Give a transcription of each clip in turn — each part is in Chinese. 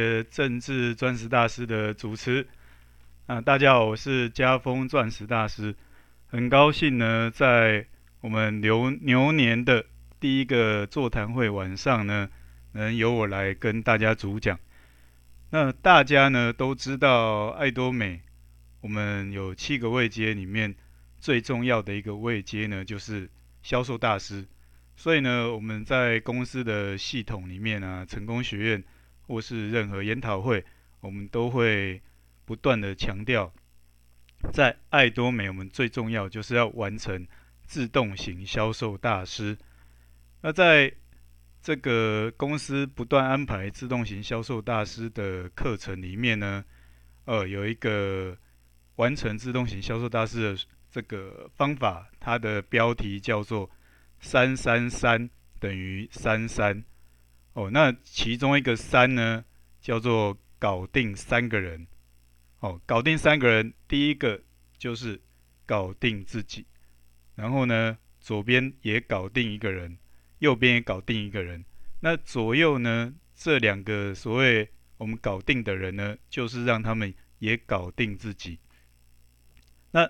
呃，政治钻石大师的主持啊，大家好，我是家丰钻石大师，很高兴呢，在我们牛牛年的第一个座谈会晚上呢，能由我来跟大家主讲。那大家呢都知道，爱多美，我们有七个位阶里面最重要的一个位阶呢，就是销售大师。所以呢，我们在公司的系统里面啊，成功学院。或是任何研讨会，我们都会不断的强调，在爱多美，我们最重要就是要完成自动型销售大师。那在这个公司不断安排自动型销售大师的课程里面呢，呃，有一个完成自动型销售大师的这个方法，它的标题叫做“三三三等于三三”。哦，那其中一个三呢，叫做搞定三个人。哦，搞定三个人，第一个就是搞定自己，然后呢，左边也搞定一个人，右边也搞定一个人。那左右呢，这两个所谓我们搞定的人呢，就是让他们也搞定自己。那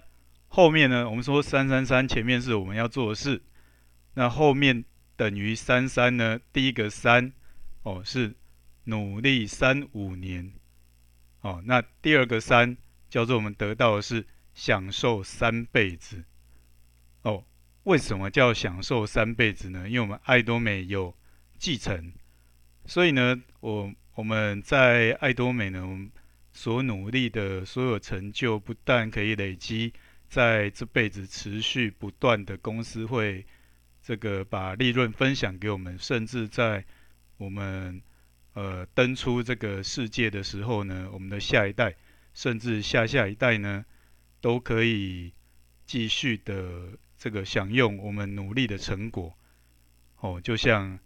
后面呢，我们说三三三，前面是我们要做的事，那后面。等于三三呢？第一个三哦是努力三五年哦，那第二个三叫做我们得到的是享受三辈子哦。为什么叫享受三辈子呢？因为我们爱多美有继承，所以呢，我我们在爱多美呢，所努力的所有成就，不但可以累积在这辈子持续不断的公司会。这个把利润分享给我们，甚至在我们呃登出这个世界的时候呢，我们的下一代，甚至下下一代呢，都可以继续的这个享用我们努力的成果。哦，就像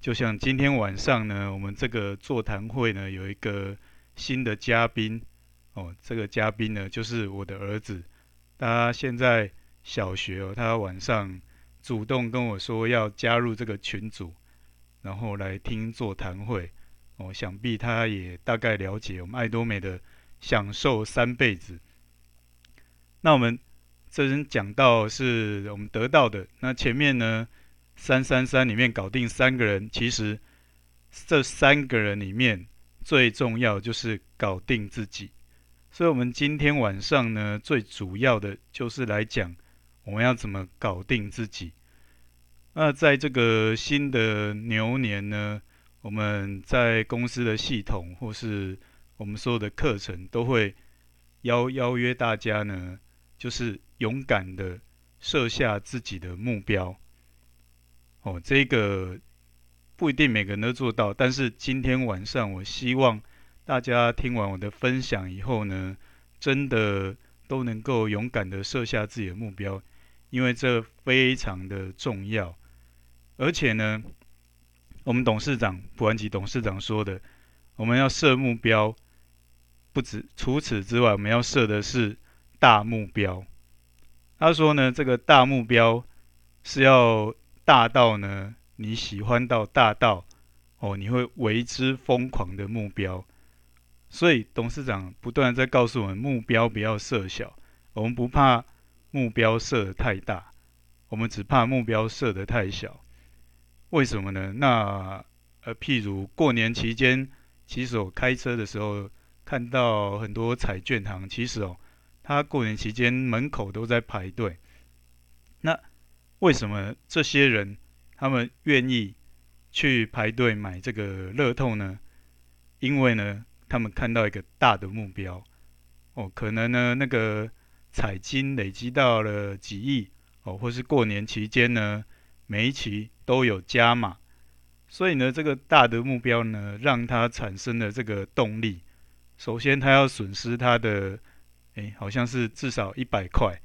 就像今天晚上呢，我们这个座谈会呢，有一个新的嘉宾。哦，这个嘉宾呢，就是我的儿子，他现在小学哦，他晚上。主动跟我说要加入这个群组，然后来听座谈会。我、哦、想必他也大概了解我们爱多美的享受三辈子。那我们这边讲到是我们得到的，那前面呢，三三三里面搞定三个人，其实这三个人里面最重要就是搞定自己。所以，我们今天晚上呢，最主要的就是来讲。我们要怎么搞定自己？那在这个新的牛年呢，我们在公司的系统或是我们所有的课程都会邀邀约大家呢，就是勇敢的设下自己的目标。哦，这个不一定每个人都做到，但是今天晚上我希望大家听完我的分享以后呢，真的都能够勇敢的设下自己的目标。因为这非常的重要，而且呢，我们董事长普安吉董事长说的，我们要设目标，不止除此之外，我们要设的是大目标。他说呢，这个大目标是要大到呢，你喜欢到大到哦，你会为之疯狂的目标。所以董事长不断在告诉我们，目标不要设小，我们不怕。目标设得太大，我们只怕目标设得太小。为什么呢？那呃，譬如过年期间，其实我开车的时候看到很多彩券行，其实哦，他过年期间门口都在排队。那为什么这些人他们愿意去排队买这个乐透呢？因为呢，他们看到一个大的目标。哦，可能呢那个。彩金累积到了几亿哦，或是过年期间呢，每一期都有加码，所以呢，这个大的目标呢，让他产生了这个动力。首先，他要损失他的，哎，好像是至少一百块，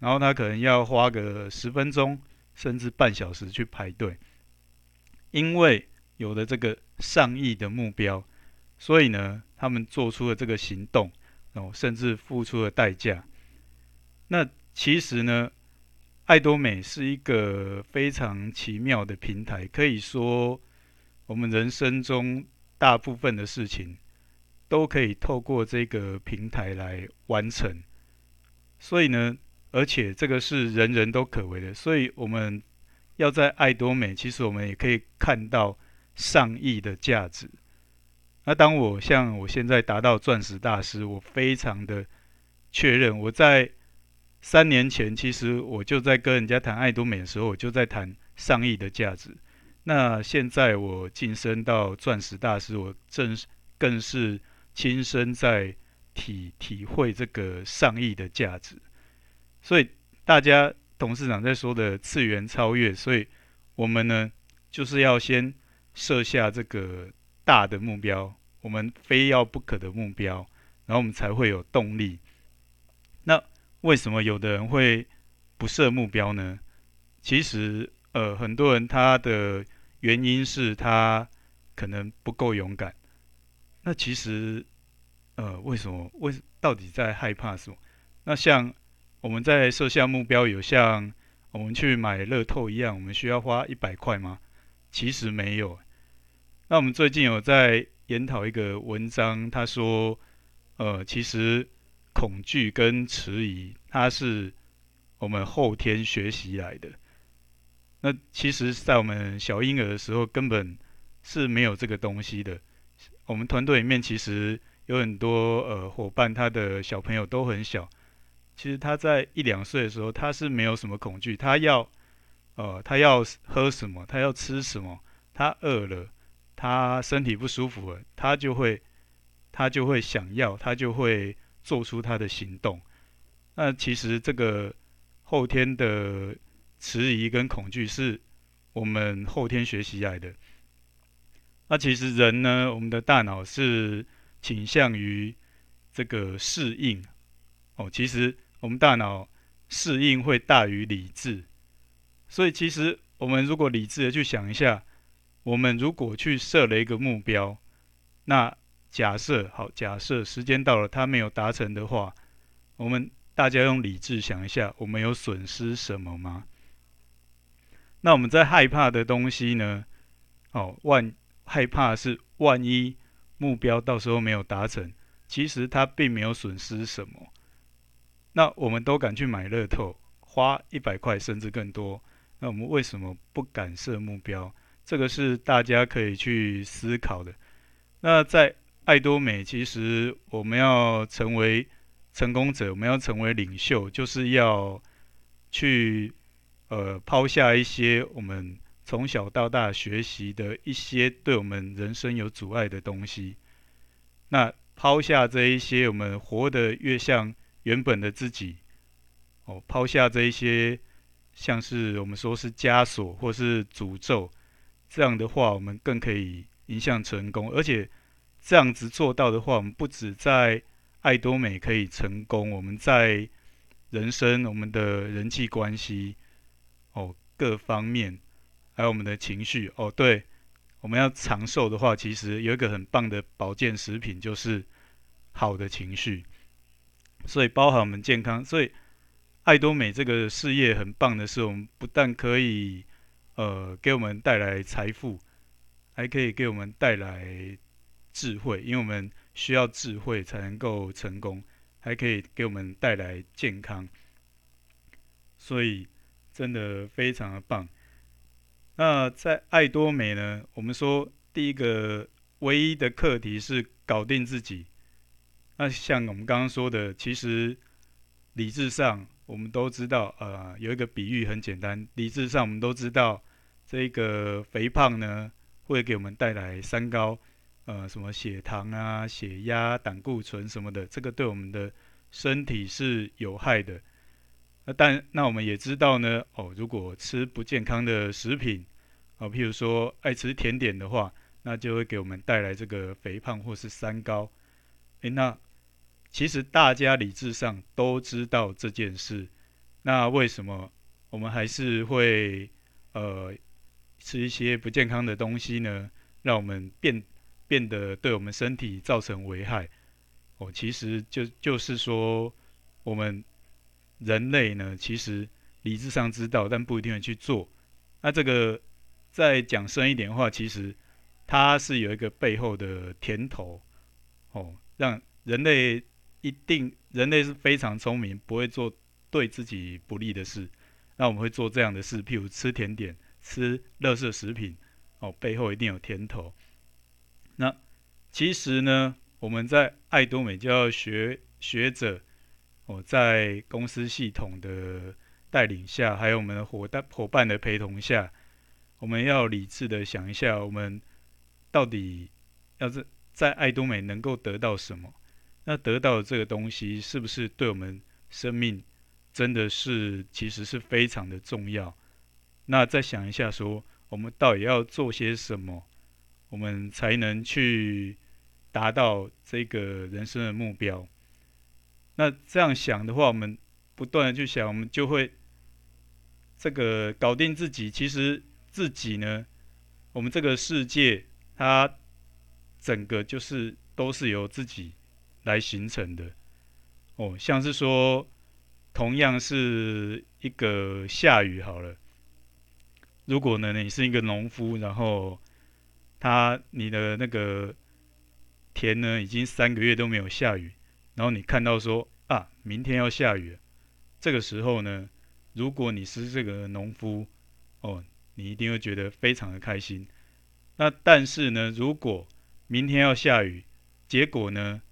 然后他可能要花个十分钟甚至半小时去排队，因为有了这个上亿的目标，所以呢，他们做出了这个行动哦，甚至付出了代价。那其实呢，爱多美是一个非常奇妙的平台，可以说我们人生中大部分的事情都可以透过这个平台来完成。所以呢，而且这个是人人都可为的，所以我们要在爱多美，其实我们也可以看到上亿的价值。那当我像我现在达到钻石大师，我非常的确认，我在三年前其实我就在跟人家谈爱多美的时候，我就在谈上亿的价值。那现在我晋升到钻石大师，我正更是亲身在。体体会这个上亿的价值，所以大家董事长在说的次元超越，所以我们呢就是要先设下这个大的目标，我们非要不可的目标，然后我们才会有动力。为什么有的人会不设目标呢？其实呃，很多人他的原因是他可能不够勇敢。那其实。呃，为什么？为到底在害怕什么？那像我们在设下目标，有像我们去买乐透一样，我们需要花一百块吗？其实没有。那我们最近有在研讨一个文章，他说，呃，其实恐惧跟迟疑，它是我们后天学习来的。那其实，在我们小婴儿的时候，根本是没有这个东西的。我们团队里面其实。有很多呃伙伴，他的小朋友都很小。其实他在一两岁的时候，他是没有什么恐惧。他要呃，他要喝什么，他要吃什么，他饿了，他身体不舒服了，他就会他就会想要，他就会做出他的行动。那其实这个后天的迟疑跟恐惧是我们后天学习来的。那其实人呢，我们的大脑是。倾向于这个适应哦，其实我们大脑适应会大于理智，所以其实我们如果理智的去想一下，我们如果去设了一个目标，那假设好，假设时间到了，他没有达成的话，我们大家用理智想一下，我们有损失什么吗？那我们在害怕的东西呢？哦，万害怕是万一。目标到时候没有达成，其实他并没有损失什么。那我们都敢去买乐透，花一百块甚至更多。那我们为什么不敢设目标？这个是大家可以去思考的。那在爱多美，其实我们要成为成功者，我们要成为领袖，就是要去呃抛下一些我们。从小到大学习的一些对我们人生有阻碍的东西，那抛下这一些，我们活得越像原本的自己。哦，抛下这一些，像是我们说是枷锁或是诅咒，这样的话，我们更可以迎向成功。而且这样子做到的话，我们不止在爱多美可以成功，我们在人生、我们的人际关系，哦，各方面。还有我们的情绪哦，对，我们要长寿的话，其实有一个很棒的保健食品，就是好的情绪。所以包含我们健康，所以艾多美这个事业很棒的是，我们不但可以呃给我们带来财富，还可以给我们带来智慧，因为我们需要智慧才能够成功，还可以给我们带来健康。所以真的非常的棒。那在爱多美呢？我们说第一个唯一的课题是搞定自己。那像我们刚刚说的，其实理智上我们都知道，呃，有一个比喻很简单。理智上我们都知道，这个肥胖呢会给我们带来三高，呃，什么血糖啊、血压、胆固醇什么的，这个对我们的身体是有害的。那但那我们也知道呢，哦，如果吃不健康的食品，哦，譬如说爱吃甜点的话，那就会给我们带来这个肥胖或是三高。诶，那其实大家理智上都知道这件事，那为什么我们还是会呃吃一些不健康的东西呢？让我们变变得对我们身体造成危害。哦，其实就就是说，我们人类呢，其实理智上知道，但不一定会去做。那这个。再讲深一点的话，其实它是有一个背后的甜头，哦，让人类一定，人类是非常聪明，不会做对自己不利的事。那我们会做这样的事，譬如吃甜点、吃垃圾食品，哦，背后一定有甜头。其实呢，我们在爱多美教学学者，哦，在公司系统的带领下，还有我们的伙伴伙伴的陪同下，我们要理智的想一下，我们。到底要是在爱多美能够得到什么？那得到这个东西是不是对我们生命真的是其实是非常的重要？那再想一下，说我们到底要做些什么，我们才能去达到这个人生的目标？那这样想的话，我们不断的去想，我们就会这个搞定自己。其实自己呢，我们这个世界。它整个就是都是由自己来形成的哦，像是说，同样是一个下雨好了，如果呢你是一个农夫，然后他你的那个田呢已经三个月都没有下雨，然后你看到说啊明天要下雨，这个时候呢，如果你是这个农夫哦，你一定会觉得非常的开心。那但是呢，如果明天要下雨，结果呢，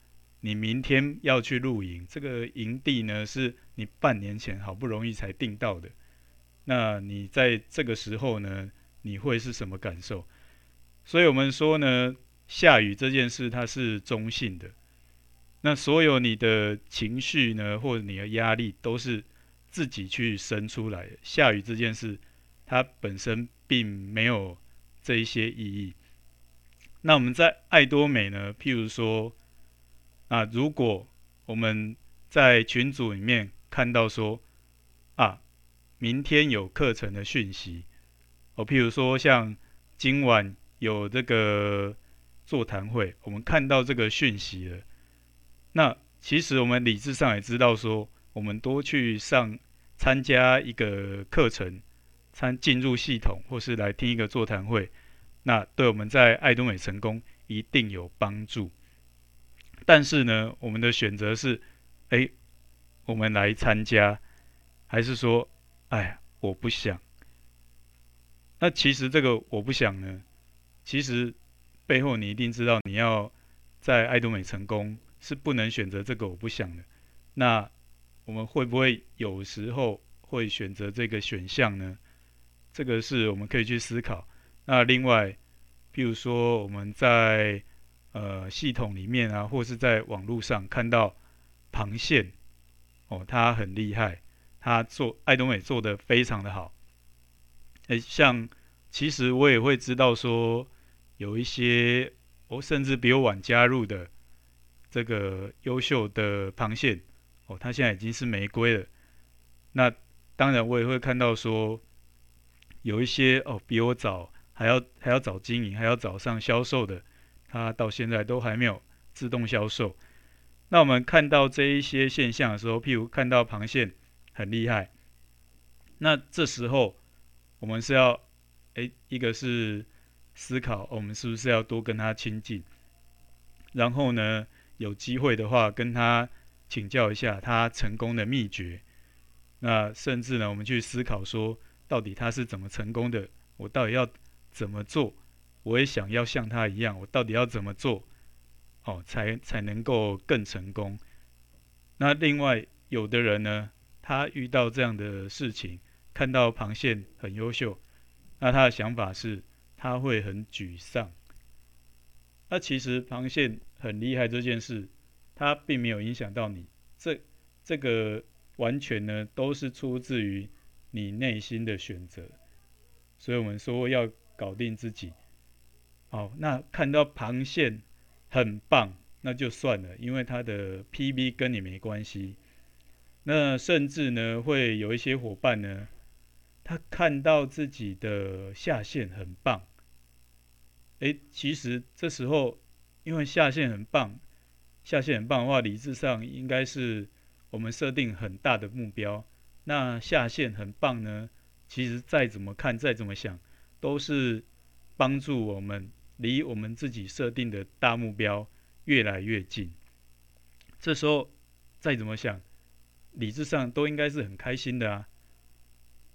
你明天要去露营，这个营地呢是你半年前好不容易才订到的，那你在这个时候呢，你会是什么感受？所以我们说呢，下雨这件事它是中性的，那所有你的情绪呢，或者你的压力都是自己去生出来的。下雨这件事，它本身并没有。这一些意义，那我们在艾多美呢？譬如说，啊，如果我们在群组里面看到说，啊，明天有课程的讯息，哦，譬如说像今晚有这个座谈会，我们看到这个讯息了，那其实我们理智上也知道说，我们多去上参加一个课程。参进入系统，或是来听一个座谈会，那对我们在爱多美成功一定有帮助。但是呢，我们的选择是：哎，我们来参加，还是说，哎，我不想。那其实这个我不想呢，其实背后你一定知道，你要在爱多美成功是不能选择这个我不想的。那我们会不会有时候会选择这个选项呢？这个是我们可以去思考。那另外，譬如说我们在呃系统里面啊，或是在网络上看到螃蟹，哦，它很厉害，它做爱多美做得非常的好。诶，像其实我也会知道说，有一些我甚至比我晚加入的这个优秀的螃蟹，哦，它现在已经是玫瑰了。那当然我也会看到说。有一些哦，比我早还要还要早经营，还要早上销售的，它到现在都还没有自动销售。那我们看到这一些现象的时候，譬如看到螃蟹很厉害，那这时候我们是要，诶，一个是思考，我们是不是要多跟他亲近，然后呢，有机会的话跟他请教一下他成功的秘诀。那甚至呢，我们去思考说。到底他是怎么成功的？我到底要怎么做？我也想要像他一样。我到底要怎么做，哦，才才能够更成功？那另外有的人呢，他遇到这样的事情，看到螃蟹很优秀，那他的想法是他会很沮丧。那其实螃蟹很厉害这件事，它并没有影响到你。这这个完全呢，都是出自于。你内心的选择，所以我们说要搞定自己。好，那看到螃蟹很棒，那就算了，因为它的 PB 跟你没关系。那甚至呢，会有一些伙伴呢，他看到自己的下线很棒，诶，其实这时候因为下线很棒，下线很棒的话，理智上应该是我们设定很大的目标。那下线很棒呢，其实再怎么看，再怎么想，都是帮助我们离我们自己设定的大目标越来越近。这时候再怎么想，理智上都应该是很开心的啊。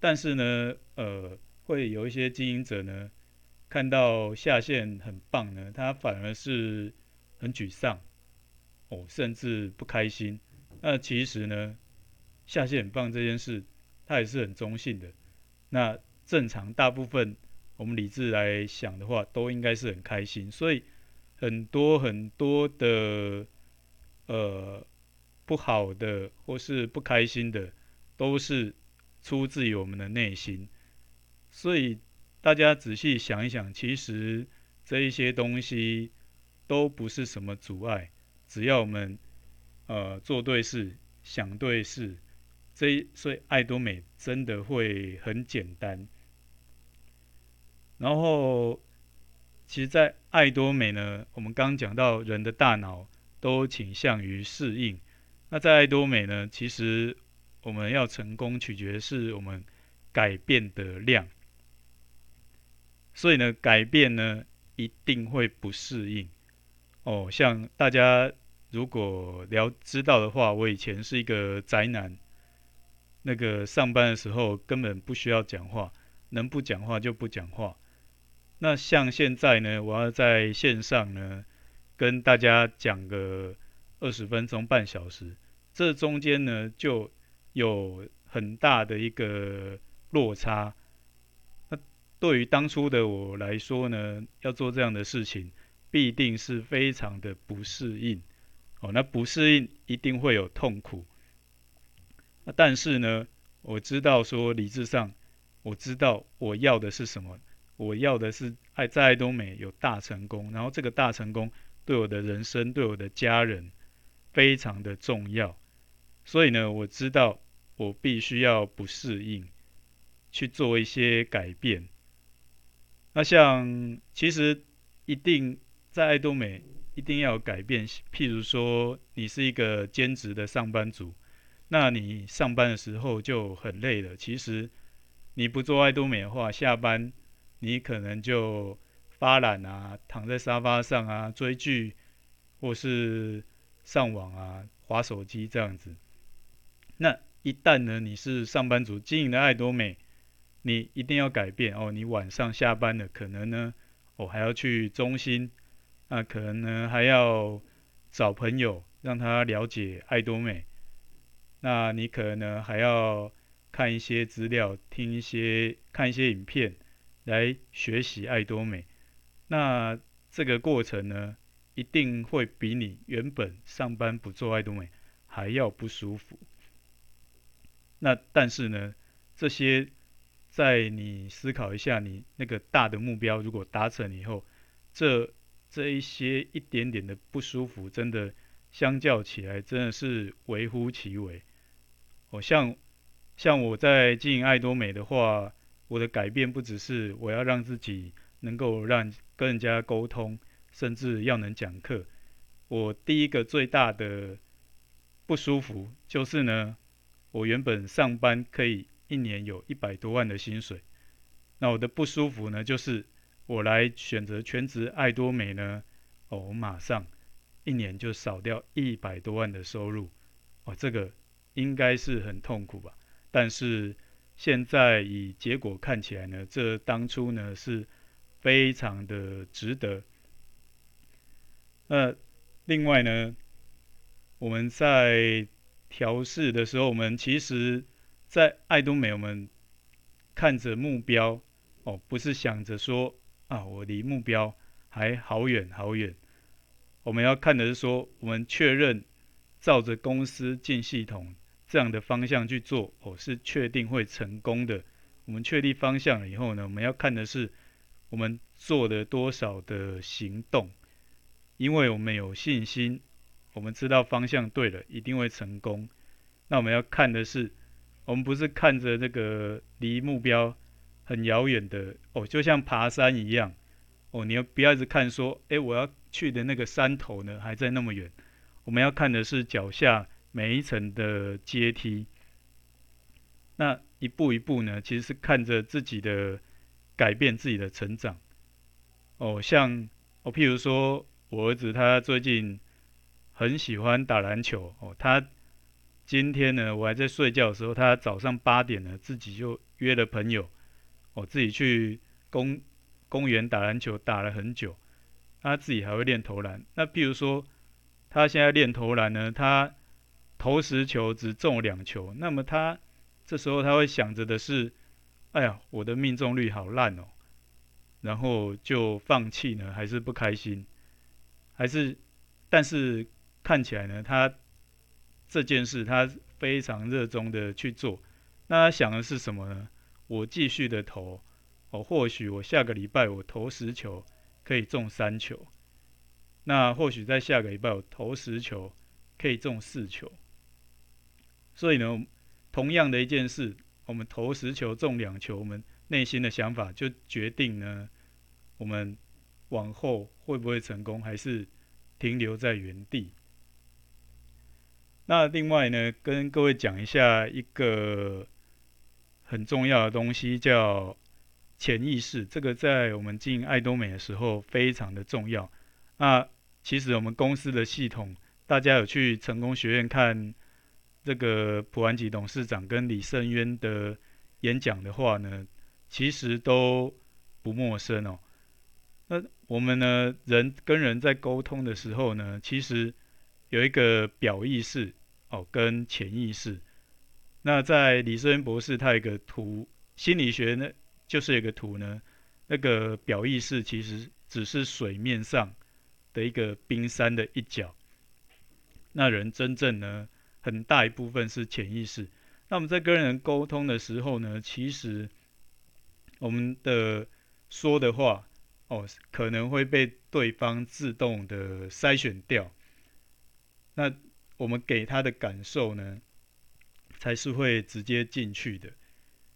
但是呢，呃，会有一些经营者呢，看到下线很棒呢，他反而是很沮丧，哦，甚至不开心。那其实呢，下线很棒这件事，它也是很中性的。那正常大部分我们理智来想的话，都应该是很开心。所以很多很多的呃不好的或是不开心的，都是出自于我们的内心。所以大家仔细想一想，其实这一些东西都不是什么阻碍，只要我们。呃，做对事，想对事，这所以爱多美真的会很简单。然后，其实，在爱多美呢，我们刚刚讲到人的大脑都倾向于适应。那在爱多美呢，其实我们要成功，取决是我们改变的量。所以呢，改变呢一定会不适应。哦，像大家。如果聊知道的话，我以前是一个宅男，那个上班的时候根本不需要讲话，能不讲话就不讲话。那像现在呢，我要在线上呢跟大家讲个二十分钟、半小时，这中间呢就有很大的一个落差。那对于当初的我来说呢，要做这样的事情，必定是非常的不适应。哦，那不适应一定会有痛苦。那但是呢，我知道说理智上，我知道我要的是什么。我要的是爱在爱多美有大成功，然后这个大成功对我的人生、对我的家人非常的重要。所以呢，我知道我必须要不适应，去做一些改变。那像其实一定在爱多美。一定要改变，譬如说，你是一个兼职的上班族，那你上班的时候就很累了。其实你不做爱多美的话，下班你可能就发懒啊，躺在沙发上啊，追剧，或是上网啊，划手机这样子。那一旦呢，你是上班族经营的爱多美，你一定要改变哦。你晚上下班了，可能呢，哦、还要去中心。那可能呢，还要找朋友让他了解爱多美。那你可能，还要看一些资料，听一些看一些影片来学习爱多美。那这个过程呢，一定会比你原本上班不做爱多美还要不舒服。那但是呢，这些在你思考一下，你那个大的目标如果达成以后，这。这一些一点点的不舒服，真的相较起来，真的是微乎其微。我像像我在经营爱多美的话，我的改变不只是我要让自己能够让跟人家沟通，甚至要能讲课。我第一个最大的不舒服就是呢，我原本上班可以一年有一百多万的薪水，那我的不舒服呢，就是。我来选择全职爱多美呢？哦，我马上一年就少掉一百多万的收入，哦，这个应该是很痛苦吧？但是现在以结果看起来呢，这当初呢是非常的值得。那另外呢，我们在调试的时候，我们其实，在爱多美，我们看着目标哦，不是想着说。啊，我离目标还好远好远。我们要看的是说，我们确认照着公司进系统这样的方向去做，哦，是确定会成功的。我们确立方向了以后呢，我们要看的是我们做了多少的行动，因为我们有信心，我们知道方向对了，一定会成功。那我们要看的是，我们不是看着那个离目标。很遥远的哦，就像爬山一样哦，你要不要一直看说，诶，我要去的那个山头呢，还在那么远。我们要看的是脚下每一层的阶梯。那一步一步呢，其实是看着自己的改变，自己的成长。哦，像哦，譬如说我儿子他最近很喜欢打篮球哦，他今天呢，我还在睡觉的时候，他早上八点呢，自己就约了朋友，哦，自己去公公园打篮球，打了很久，他自己还会练投篮。那譬如说他现在练投篮呢，他投十球只中两球，那么他这时候他会想着的是，哎呀，我的命中率好烂哦。然后就放弃呢，还是不开心，还是，但是看起来呢，他这件事他非常热衷的去做。那他想的是什么呢？我继续的投，哦，或许我下个礼拜我投十球可以中三球，那或许在下个礼拜我投十球可以中四球。所以呢，同样的一件事，我们投十球中两球，我们。内心的想法就决定呢，我们往后会不会成功，还是停留在原地？那另外呢，跟各位讲一下一个很重要的东西，叫潜意识。这个在我们进爱多美的时候非常的重要。那其实我们公司的系统，大家有去成功学院看这个普安吉董事长跟李胜渊的演讲的话呢，其实都不陌生哦。那我们呢，人跟人在沟通的时候呢，其实有一个表意识哦，跟潜意识。那在李胜渊博士他有一个图，心理学呢，就是有一个图呢，那个表意识其实只是水面上的一个冰山的一角。那人真正呢，很大一部分是潜意识。那我们在跟人沟通的时候呢，其实我们的说的话哦，可能会被对方自动的筛选掉。那我们给他的感受呢，才是会直接进去的。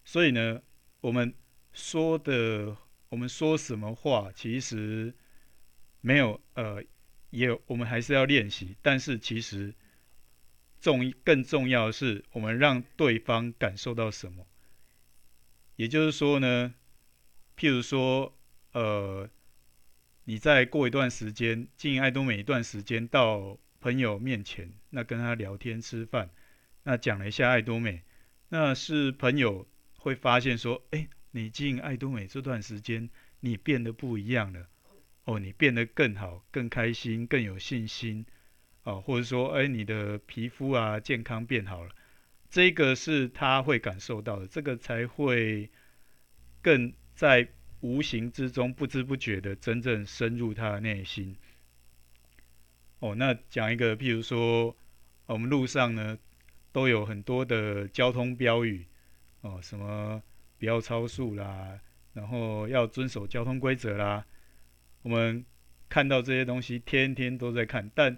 所以呢，我们说的，我们说什么话，其实没有呃，也有我们还是要练习。但是其实重更重要的是，我们让对方感受到什么。也就是说呢，譬如说，呃，你再过一段时间，进爱多美一段时间，到朋友面前，那跟他聊天吃饭，那讲了一下爱多美，那是朋友会发现说，哎，你进爱多美这段时间，你变得不一样了，哦，你变得更好，更开心，更有信心，哦，或者说，哎，你的皮肤啊健康变好了。这个是他会感受到的，这个才会更在无形之中、不知不觉的真正深入他的内心。哦，那讲一个，譬如说，我们路上呢都有很多的交通标语，哦，什么不要超速啦，然后要遵守交通规则啦。我们看到这些东西，天天都在看，但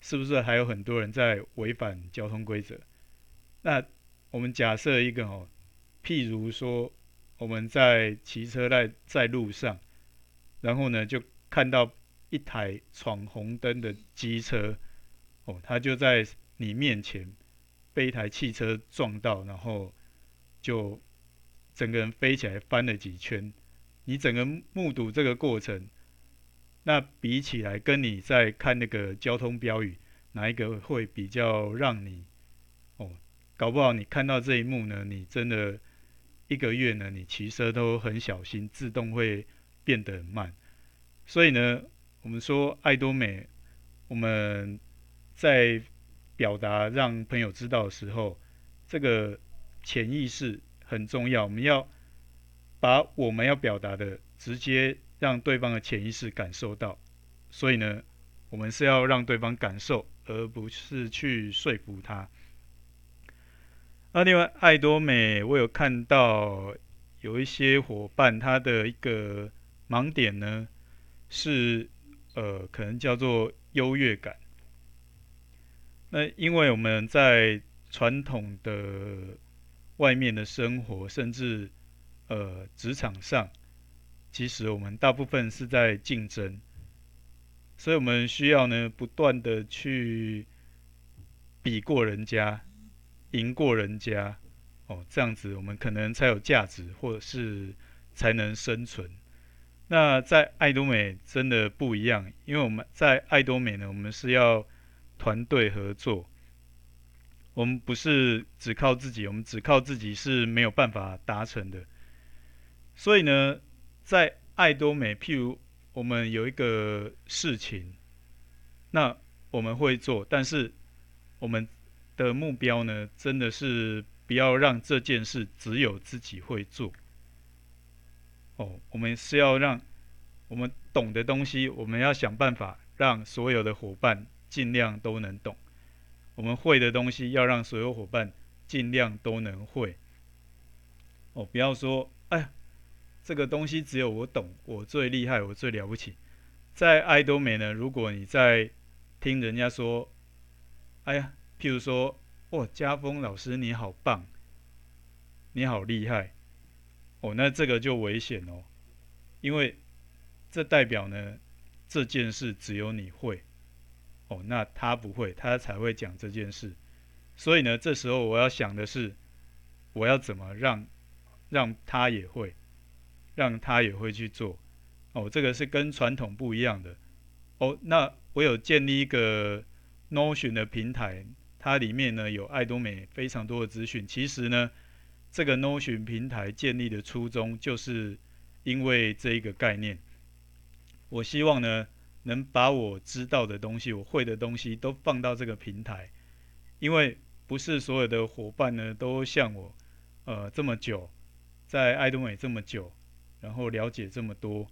是不是还有很多人在违反交通规则？那我们假设一个哦，譬如说我们在骑车在在路上，然后呢就看到一台闯红灯的机车，哦，它就在你面前被一台汽车撞到，然后就整个人飞起来翻了几圈，你整个目睹这个过程，那比起来跟你在看那个交通标语，哪一个会比较让你？哦搞不好你看到这一幕呢，你真的一个月呢，你骑车都很小心，自动会变得很慢。所以呢，我们说爱多美，我们在表达让朋友知道的时候，这个潜意识很重要。我们要把我们要表达的直接让对方的潜意识感受到。所以呢，我们是要让对方感受，而不是去说服他。那另外，爱多美，我有看到有一些伙伴，他的一个盲点呢，是呃，可能叫做优越感。那因为我们在传统的外面的生活，甚至呃职场上，其实我们大部分是在竞争，所以我们需要呢，不断的去比过人家。赢过人家，哦，这样子我们可能才有价值，或者是才能生存。那在爱多美真的不一样，因为我们在爱多美呢，我们是要团队合作，我们不是只靠自己，我们只靠自己是没有办法达成的。所以呢，在爱多美，譬如我们有一个事情，那我们会做，但是我们的目标呢，真的是不要让这件事只有自己会做。哦，我们是要让我们懂的东西，我们要想办法让所有的伙伴尽量都能懂；我们会的东西，要让所有伙伴尽量都能会。哦，不要说，哎呀，这个东西只有我懂，我最厉害，我最了不起。在爱多美呢，如果你在听人家说，哎呀，譬如说，哦，家峰老师你好棒，你好厉害。哦，那这个就危险哦，因为这代表呢，这件事只有你会，哦，那他不会，他才会讲这件事。所以呢，这时候我要想的是，我要怎么让让他也会，让他也会去做。哦，这个是跟传统不一样的。哦，那我有建立一个 Notion 的平台，它里面呢有艾多美非常多的资讯。其实呢。这个 Notion 平台建立的初衷，就是因为这一个概念。我希望呢，能把我知道的东西、我会的东西都放到这个平台，因为不是所有的伙伴呢都像我，呃，这么久，在爱多美这么久，然后了解这么多。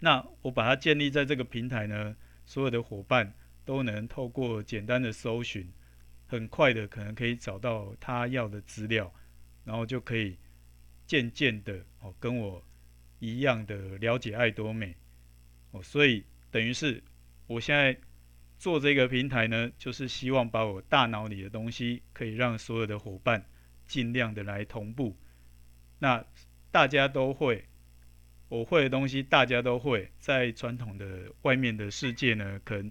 那我把它建立在这个平台呢，所有的伙伴都能透过简单的搜寻，很快的可能可以找到他要的资料。然后就可以渐渐的哦，跟我一样的了解爱多美哦，所以等于是我现在做这个平台呢，就是希望把我大脑里的东西，可以让所有的伙伴尽量的来同步。那大家都会，我会的东西大家都会，在传统的外面的世界呢，可能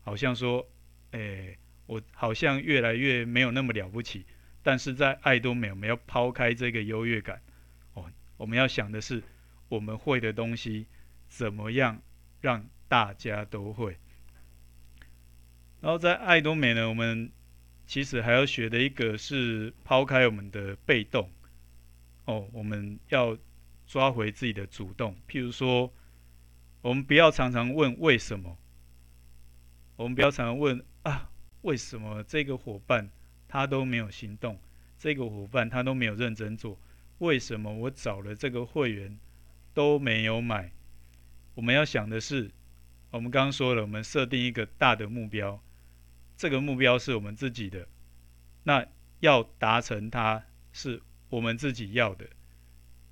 好像说，哎，我好像越来越没有那么了不起。但是在爱多美，我们要抛开这个优越感，哦，我们要想的是，我们会的东西怎么样让大家都会。然后在爱多美呢，我们其实还要学的一个是抛开我们的被动，哦，我们要抓回自己的主动。譬如说，我们不要常常问为什么，我们不要常常问啊，为什么这个伙伴。他都没有行动，这个伙伴他都没有认真做，为什么我找了这个会员都没有买？我们要想的是，我们刚刚说了，我们设定一个大的目标，这个目标是我们自己的，那要达成它是我们自己要的，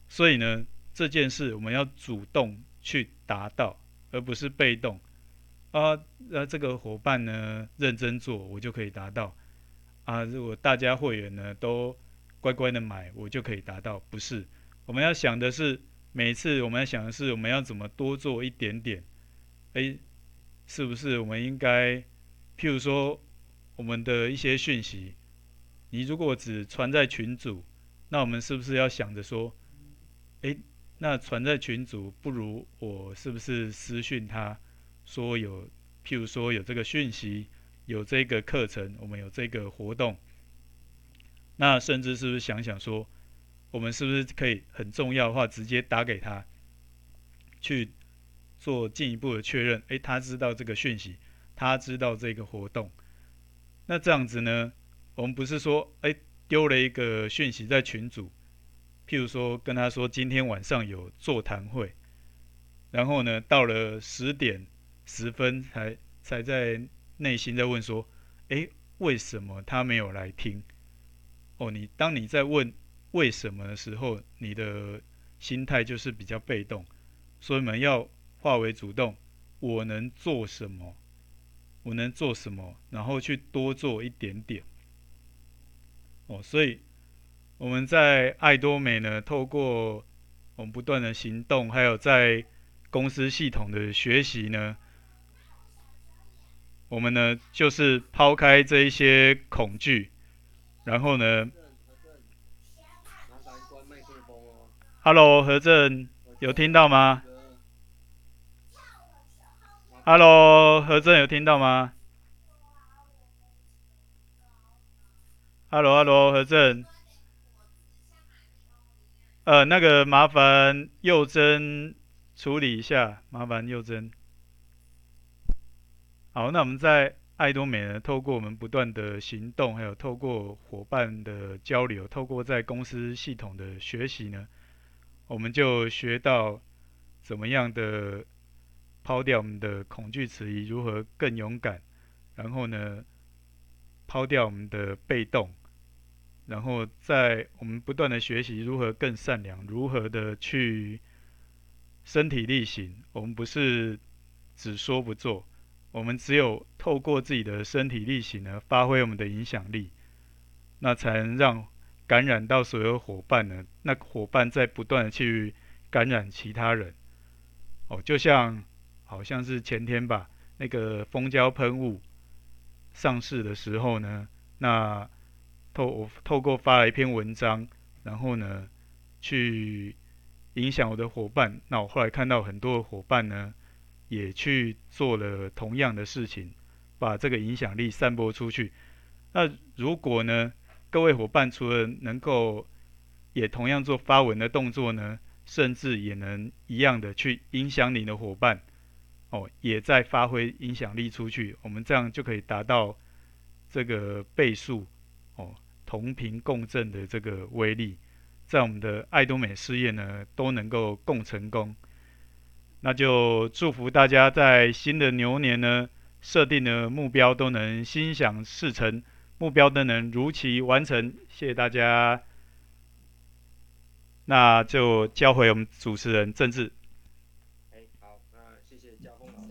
所以呢，这件事我们要主动去达到，而不是被动。啊，那这个伙伴呢，认真做，我就可以达到。啊，如果大家会员呢都乖乖的买，我就可以达到。不是，我们要想的是，每次我们要想的是，我们要怎么多做一点点。诶，是不是我们应该，譬如说，我们的一些讯息，你如果只传在群组，那我们是不是要想着说，诶，那传在群组不如我是不是私讯他，说有，譬如说有这个讯息。有这个课程，我们有这个活动，那甚至是不是想想说，我们是不是可以很重要的话，直接打给他，去做进一步的确认？诶，他知道这个讯息，他知道这个活动，那这样子呢？我们不是说，诶，丢了一个讯息在群组，譬如说跟他说今天晚上有座谈会，然后呢，到了十点十分才才在。内心在问说：“诶，为什么他没有来听？”哦，你当你在问为什么的时候，你的心态就是比较被动，所以我们要化为主动。我能做什么？我能做什么？然后去多做一点点。哦，所以我们在艾多美呢，透过我们不断的行动，还有在公司系统的学习呢。我们呢，就是抛开这一些恐惧，然后呢，Hello 何正，有听到吗？Hello，何正有听到吗？Hello，Hello，何正。呃，那个麻烦右帧处理一下，麻烦右帧。好，那我们在艾多美呢，透过我们不断的行动，还有透过伙伴的交流，透过在公司系统的学习呢，我们就学到怎么样的抛掉我们的恐惧迟疑，如何更勇敢，然后呢，抛掉我们的被动。然后在我们不断的学习如何更善良，如何的去身体力行。我们不是只说不做，我们只有透过自己的身体力行呢，发挥我们的影响力，那才能让感染到所有伙伴呢。那伙伴在不断的去感染其他人。哦，就像好像是前天吧，那个蜂胶喷雾上市的时候呢，那。透我透过发了一篇文章，然后呢，去影响我的伙伴。那我后来看到很多伙伴呢，也去做了同样的事情，把这个影响力散播出去。那如果呢，各位伙伴除了能够也同样做发文的动作呢，甚至也能一样的去影响你的伙伴，哦，也在发挥影响力出去。我们这样就可以达到这个倍数。哦，同频共振的这个威力，在我们的艾多美事业呢都能够共成功。那就祝福大家在新的牛年呢，设定的目标都能心想事成，目标都能如期完成。谢谢大家。那就交回我们主持人政治。